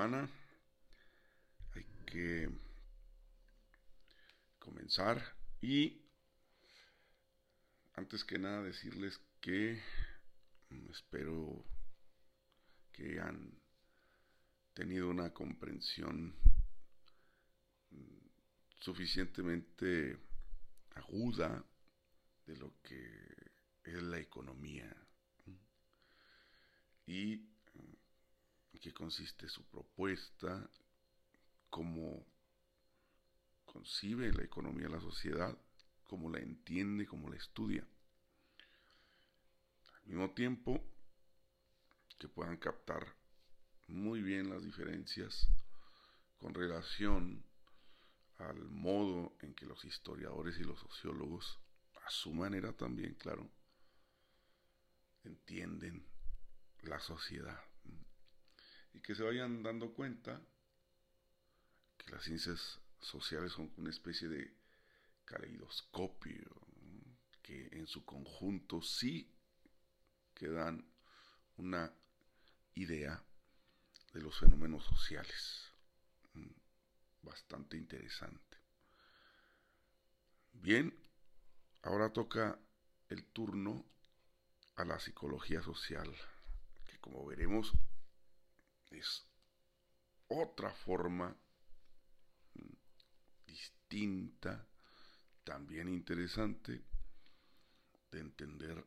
Hay que comenzar y antes que nada decirles que mm, espero que han tenido una comprensión mm, suficientemente aguda de lo que es la economía. Y en qué consiste su propuesta, cómo concibe la economía la sociedad, cómo la entiende, cómo la estudia. Al mismo tiempo, que puedan captar muy bien las diferencias con relación al modo en que los historiadores y los sociólogos, a su manera también, claro, entienden la sociedad. Y que se vayan dando cuenta que las ciencias sociales son una especie de caleidoscopio, que en su conjunto sí que dan una idea de los fenómenos sociales. Bastante interesante. Bien, ahora toca el turno a la psicología social, que como veremos otra forma distinta, también interesante, de entender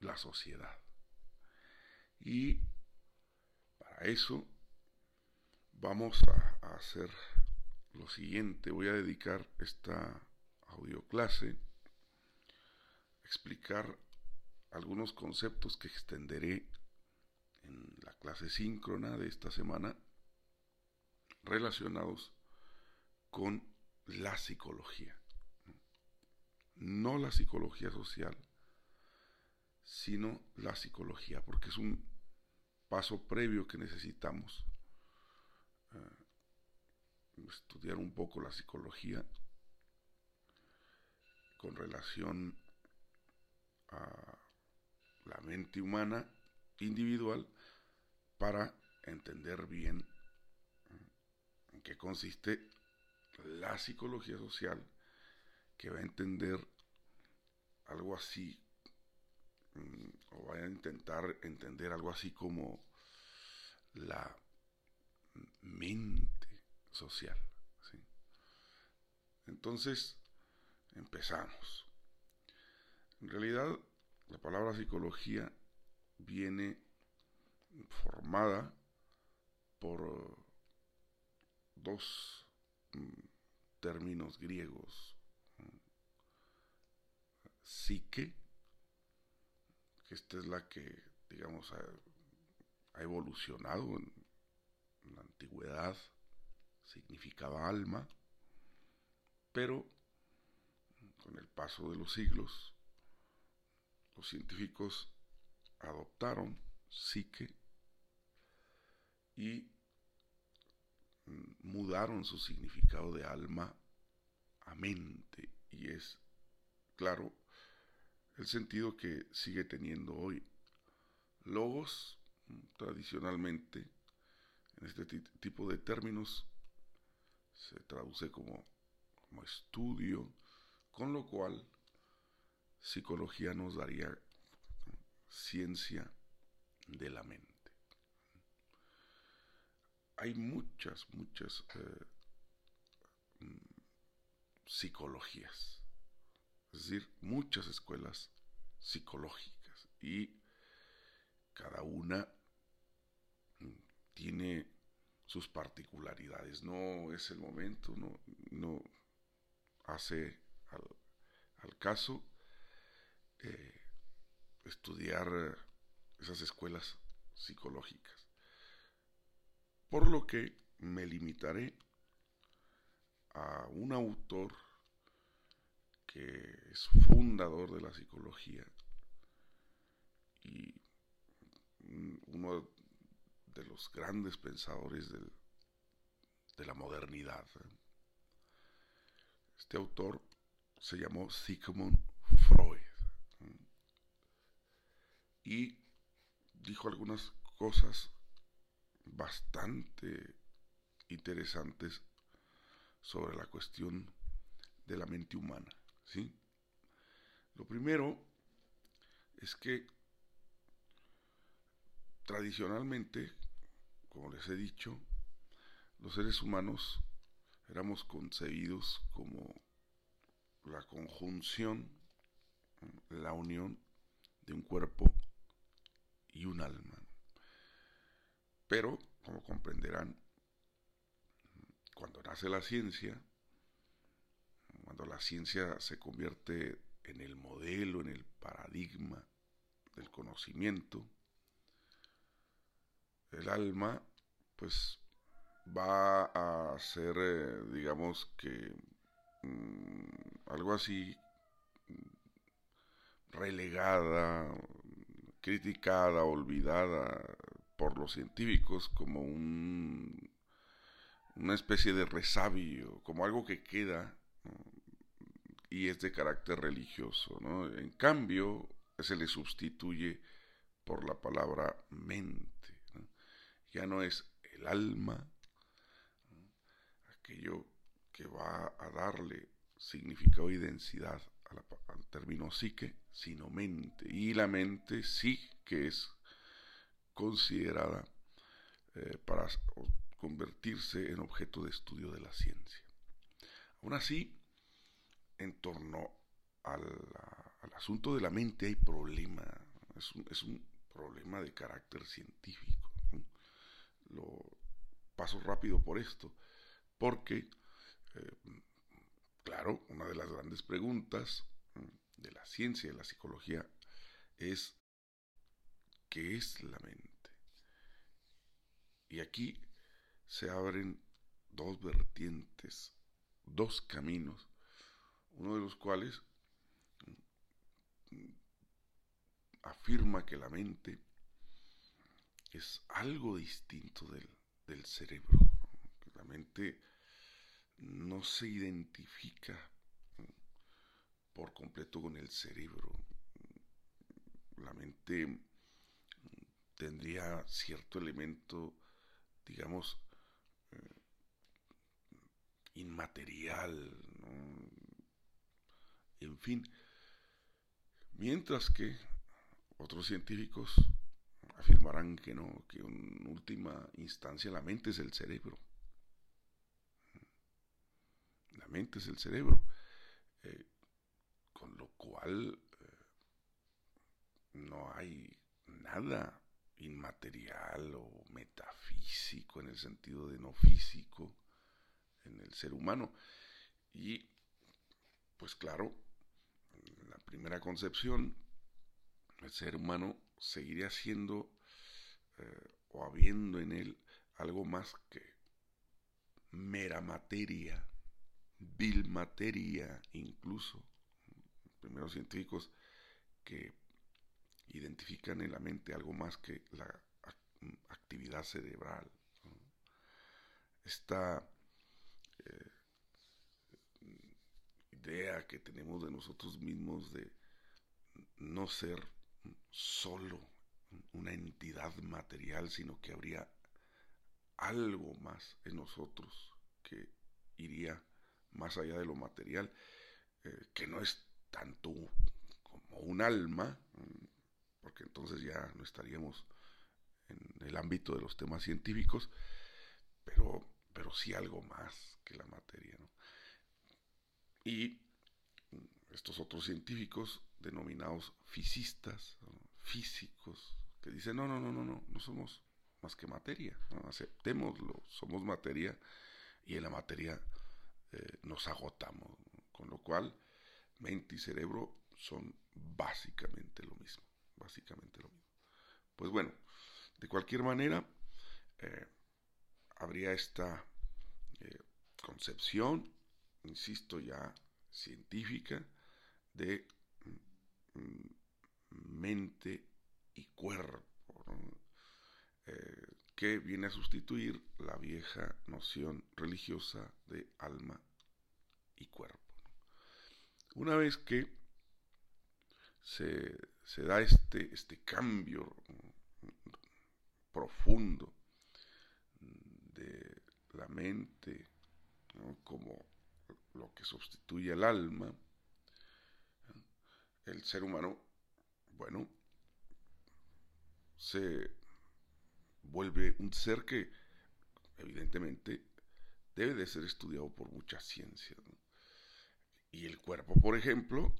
la sociedad. Y para eso vamos a, hacer lo siguiente. Voy a dedicar esta audioclase a explicar algunos conceptos que extenderé en la clase síncrona de esta semana relacionados con la psicología. No la psicología social, sino la psicología, porque es un paso previo que necesitamos. Uh, estudiar un poco la psicología con relación a la mente humana individual para entender bien en qué consiste la psicología social, que va a entender algo así, mm, o va a intentar entender algo así como la mente social. Entonces, empezamos. En realidad, la palabra psicología viene formada por dos mm, términos griegos. Psique, que esta es la que, digamos, ha, ha evolucionado en, en la antigüedad, significaba alma, pero con el paso de los siglos, los científicos adoptaron psique y mudaron su significado de alma a mente y es, claro, el sentido que sigue teniendo hoy. Logos, tradicionalmente, en este tipo de términos, se traduce como, como estudio, con lo cual psicología nos daría ciencia de la mente. Hay muchas, muchas eh, mm, psicologías, es decir, muchas escuelas psicológicas y cada una mm, tiene sus particularidades. No es el momento, no, no hace al, caso. Eh, estudiar esas escuelas psicológicas. Por lo que me limitaré a un autor que es fundador de la psicología y uno de los grandes pensadores de la modernidad. Este autor se llamó Sigmund Freud y dijo algunas cosas bastante interesantes sobre la cuestión de la mente humana. ¿sí? Lo primero es que tradicionalmente, como les he dicho, los seres humanos éramos concebidos como la conjunción, la unión de un cuerpo y un alma. Pero, como comprenderán, cuando nace la ciencia, cuando la ciencia se convierte en el modelo, en el paradigma del conocimiento, el alma, pues va a ser, eh, digamos que, mm, algo así relegada, criticada, olvidada por los científicos como un, una especie de resabio, como algo que queda y es de carácter religioso. En cambio, se le sustituye por la palabra mente. Ya no es el alma, aquello que va a darle significado y densidad al término psique, sino mente. Y la mente sí que es considerada eh, para convertirse en objeto de estudio de la ciencia. Aún así, en torno al, asunto de la mente hay problema, es un, problema de carácter científico. Lo paso rápido por esto, porque, eh, claro, una de las grandes preguntas de la ciencia y de la psicología es ¿qué es la mente? Y aquí se abren dos vertientes, dos caminos, uno de los cuales afirma que la mente es algo distinto del, del cerebro. La mente no se identifica por completo con el cerebro. La mente tendría cierto elemento, digamos, eh, inmaterial, en fin. Mientras que otros científicos afirmarán que no, que en última instancia la mente es el cerebro. La mente es el cerebro. Eh, con lo cual eh, no hay nada inmaterial o metafísico en el sentido de no físico en el ser humano. Y pues claro, en la primera concepción, el ser humano seguiría siendo eh, o habiendo en él algo más que mera materia, vil materia incluso. Primeros científicos que identifican en la mente algo más que la actividad cerebral. Esta eh, idea que tenemos de nosotros mismos de no ser solo una entidad material, sino que habría algo más en nosotros que iría más allá de lo material, eh, que no es tanto como un alma, porque entonces ya no estaríamos en el ámbito de los temas científicos, pero, pero sí algo más que la materia. Y estos otros científicos denominados fisistas, físicos, que dicen, no, no, no, no, no, no somos más que materia, aceptémoslo, somos materia y en la materia eh, nos agotamos, con lo cual mente y cerebro son básicamente lo mismo, básicamente lo mismo. Pues bueno, de cualquier manera, eh, habría esta eh, concepción, insisto ya, científica de mm, mente y cuerpo, eh, que viene a sustituir la vieja noción religiosa de alma y cuerpo. Una vez que se, da este, este cambio profundo de la mente como lo que sustituye al alma, el ser humano, bueno, se vuelve un ser que evidentemente debe de ser estudiado por muchas ciencias. Y el cuerpo, por ejemplo,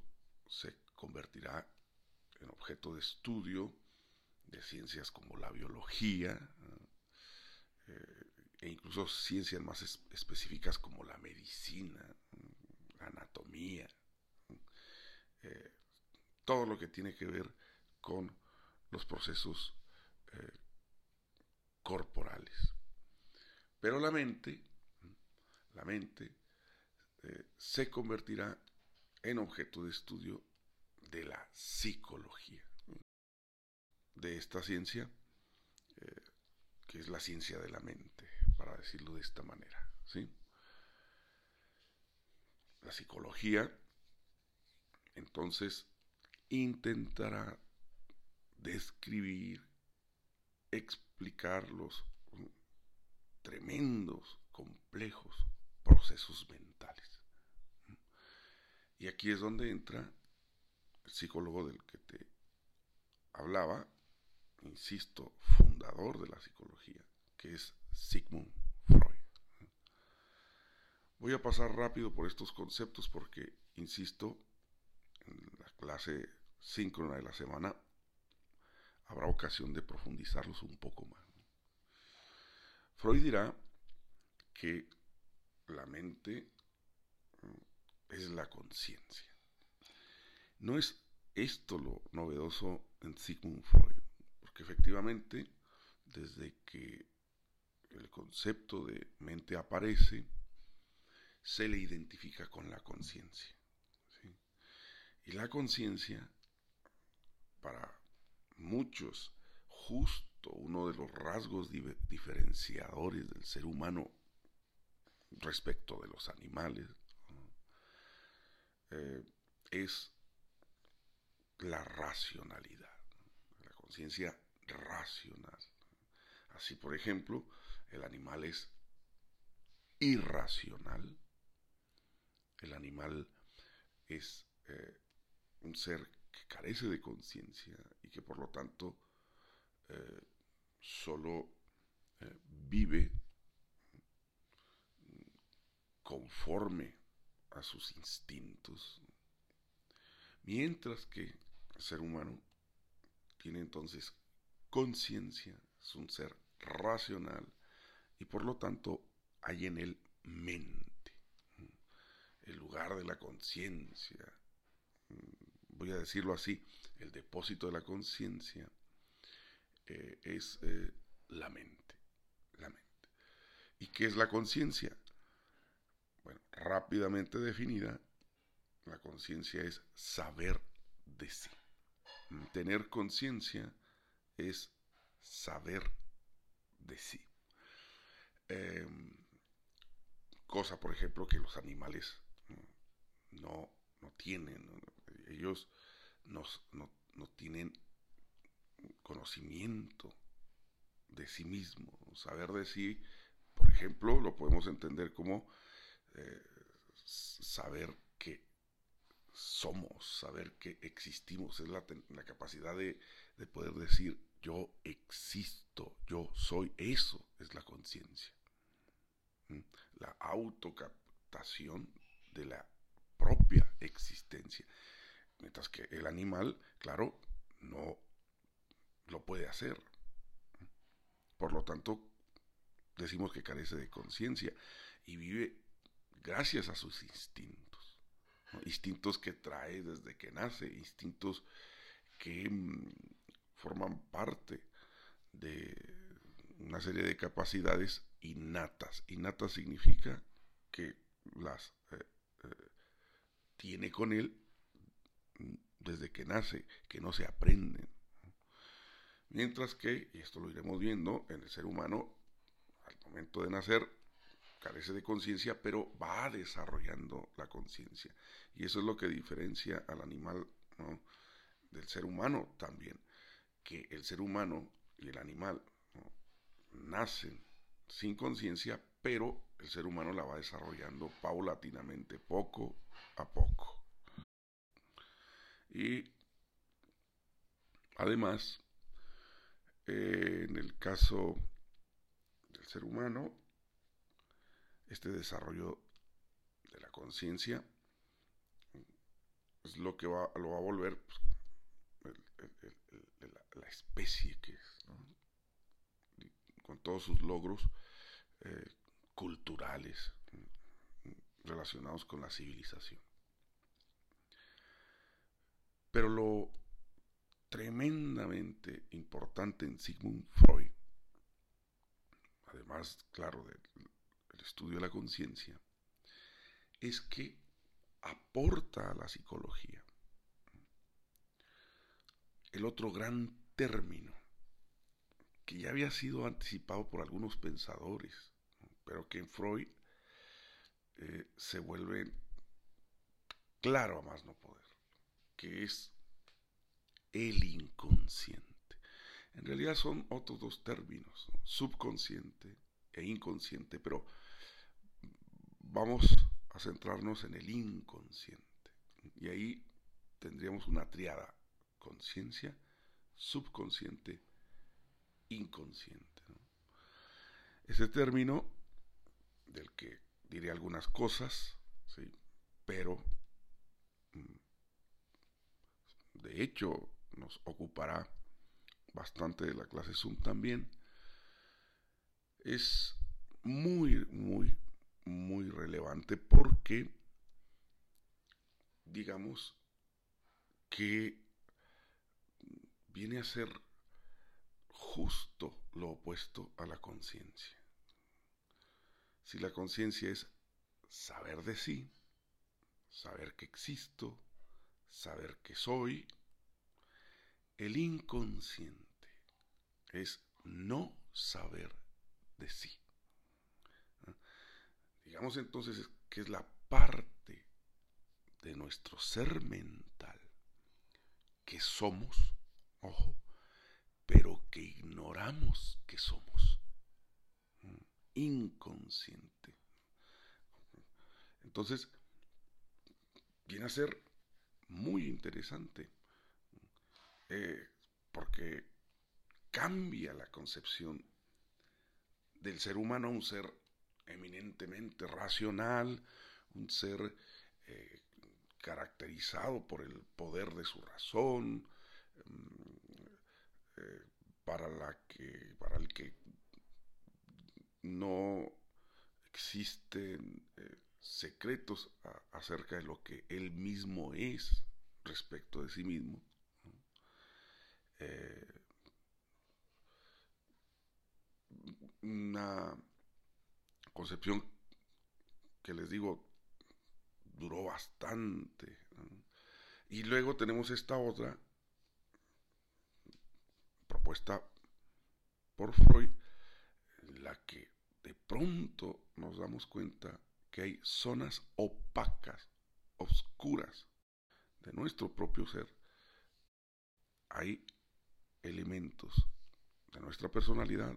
se convertirá en objeto de estudio de ciencias como la biología eh, e incluso ciencias más específicas como la medicina, la anatomía, eh, todo lo que tiene que ver con los procesos eh, corporales. Pero la mente, la mente se convertirá en objeto de estudio de la psicología, de esta ciencia, eh, que es la ciencia de la mente, para decirlo de esta manera. ¿sí? La psicología, entonces, intentará describir, explicar los tremendos, complejos procesos mentales. Y aquí es donde entra el psicólogo del que te hablaba, insisto, fundador de la psicología, que es Sigmund Freud. Voy a pasar rápido por estos conceptos porque, insisto, en la clase síncrona de la semana habrá ocasión de profundizarlos un poco más. Freud dirá que la mente es la conciencia. No es esto lo novedoso en Sigmund Freud, porque efectivamente desde que el concepto de mente aparece, se le identifica con la conciencia. Y la conciencia, para muchos, justo uno de los rasgos diferenciadores del ser humano respecto de los animales eh, es la racionalidad, la conciencia racional. Así, por ejemplo, el animal es irracional, el animal es eh, un ser que carece de conciencia y que por lo tanto eh, solo eh, vive conforme a sus instintos, mientras que ser humano tiene entonces conciencia, es un ser racional y por lo tanto hay en él mente, el lugar de la conciencia, voy a decirlo así, el depósito de la conciencia eh, es eh, la mente, la mente. ¿Y qué es la conciencia? Bueno, rápidamente definida, la conciencia es saber de sí. Tener conciencia es saber de sí. Em, cosa, por ejemplo, que los animales no, no tienen. Ellos no, no, tienen conocimiento de sí mismo. Saber de sí, por ejemplo, lo podemos entender como eh, saber que somos, saber que existimos, es la, capacidad de, de, poder decir yo existo, yo soy, eso es la conciencia. ¿Mm? La autocaptación de la propia existencia. Mientras que el animal, claro, no lo puede hacer. Por lo tanto, decimos que carece de conciencia y vive gracias a sus instintos. Instintos que trae desde que nace, instintos que mm, forman parte de una serie de capacidades innatas. Innatas significa que las eh, eh, tiene con él desde que nace, que no se aprenden. Mientras que, y esto lo iremos viendo, en el ser humano, al momento de nacer, carece de conciencia, pero va desarrollando la conciencia. Y eso es lo que diferencia al animal del ser humano también, que el ser humano y el animal nacen sin conciencia, pero el ser humano la va desarrollando paulatinamente, poco a poco. Y además, eh, en el caso del ser humano, este desarrollo de la conciencia es lo que va, lo va a volver pues, la, especie que es, con todos sus logros eh, culturales relacionados con la civilización. Pero lo tremendamente importante en Sigmund Freud, además, claro, del, estudio de la conciencia, es que aporta a la psicología el otro gran término que ya había sido anticipado por algunos pensadores, pero que en Freud eh, se vuelve claro a más no poder, que es el inconsciente. En realidad son otros dos términos, subconsciente e inconsciente, pero vamos a centrarnos en el inconsciente. Y ahí tendríamos una triada, conciencia, subconsciente, inconsciente. Ese término, del que diré algunas cosas, ¿sí? pero mm, de hecho nos ocupará bastante de la clase Zoom también, es muy, muy, muy relevante porque, digamos, que viene a ser justo lo opuesto a la conciencia. Si la conciencia es saber de sí, saber que existo, saber que soy, el inconsciente es no saber de sí. Digamos entonces que es la parte de nuestro ser mental que somos, ojo, pero que ignoramos que somos. Inconsciente. Entonces, viene a ser muy interesante, eh, porque cambia la concepción del ser humano a un ser eminentemente racional, un ser eh, caracterizado por el poder de su razón, mm, eh, para, la que, para el que no existen secretos acerca de lo que él mismo es respecto de sí mismo. Eh, una concepción que les digo duró bastante. Y luego tenemos esta otra propuesta por Freud, la que de pronto nos damos cuenta que hay zonas opacas, oscuras de nuestro propio ser. Hay elementos de nuestra personalidad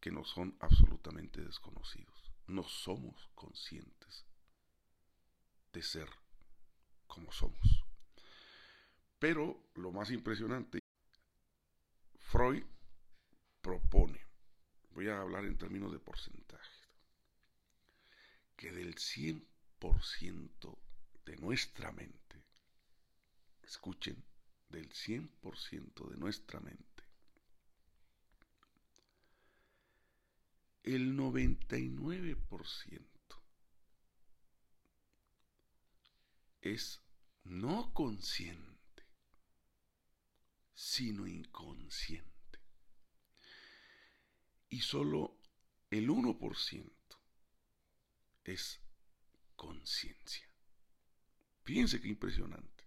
que no son absolutamente desconocidos. No somos conscientes de ser como somos. Pero lo más impresionante, Freud propone, voy a hablar en términos de porcentaje, que del 100% de nuestra mente, escuchen, del 100% de nuestra mente, el 99% es no consciente, sino inconsciente. Y solo el 1% es conciencia. Fíjense qué impresionante.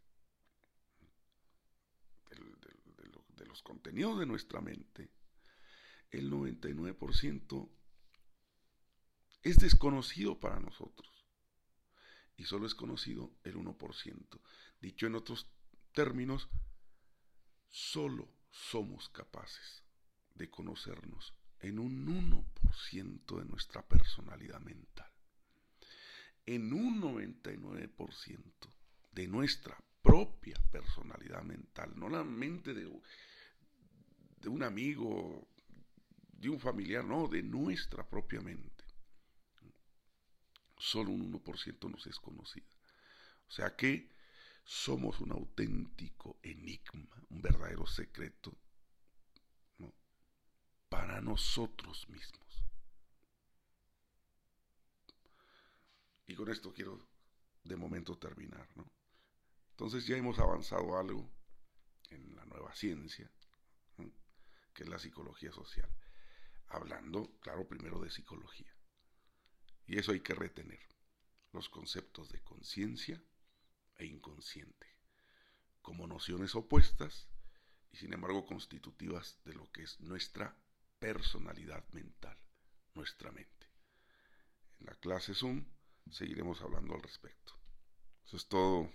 De, los contenidos de nuestra mente, el 99% es desconocido para nosotros. Y solo es conocido el 1%. Dicho en otros términos, solo somos capaces de conocernos en un 1% de nuestra personalidad mental. En un 99% de nuestra propia personalidad mental, no la mente de, de un amigo, de un familiar, no, de nuestra propia mente. Solo un 1% nos es conocida. O sea que somos un auténtico enigma, un verdadero secreto para nosotros mismos. Y con esto quiero de momento terminar, ¿no? Entonces ya hemos avanzado algo en la nueva ciencia, que es la psicología social. Hablando, claro, primero de psicología. Y eso hay que retener. Los conceptos de conciencia e inconsciente, como nociones opuestas y sin embargo constitutivas de lo que es nuestra personalidad mental, nuestra mente. En la clase Zoom seguiremos hablando al respecto. Eso es todo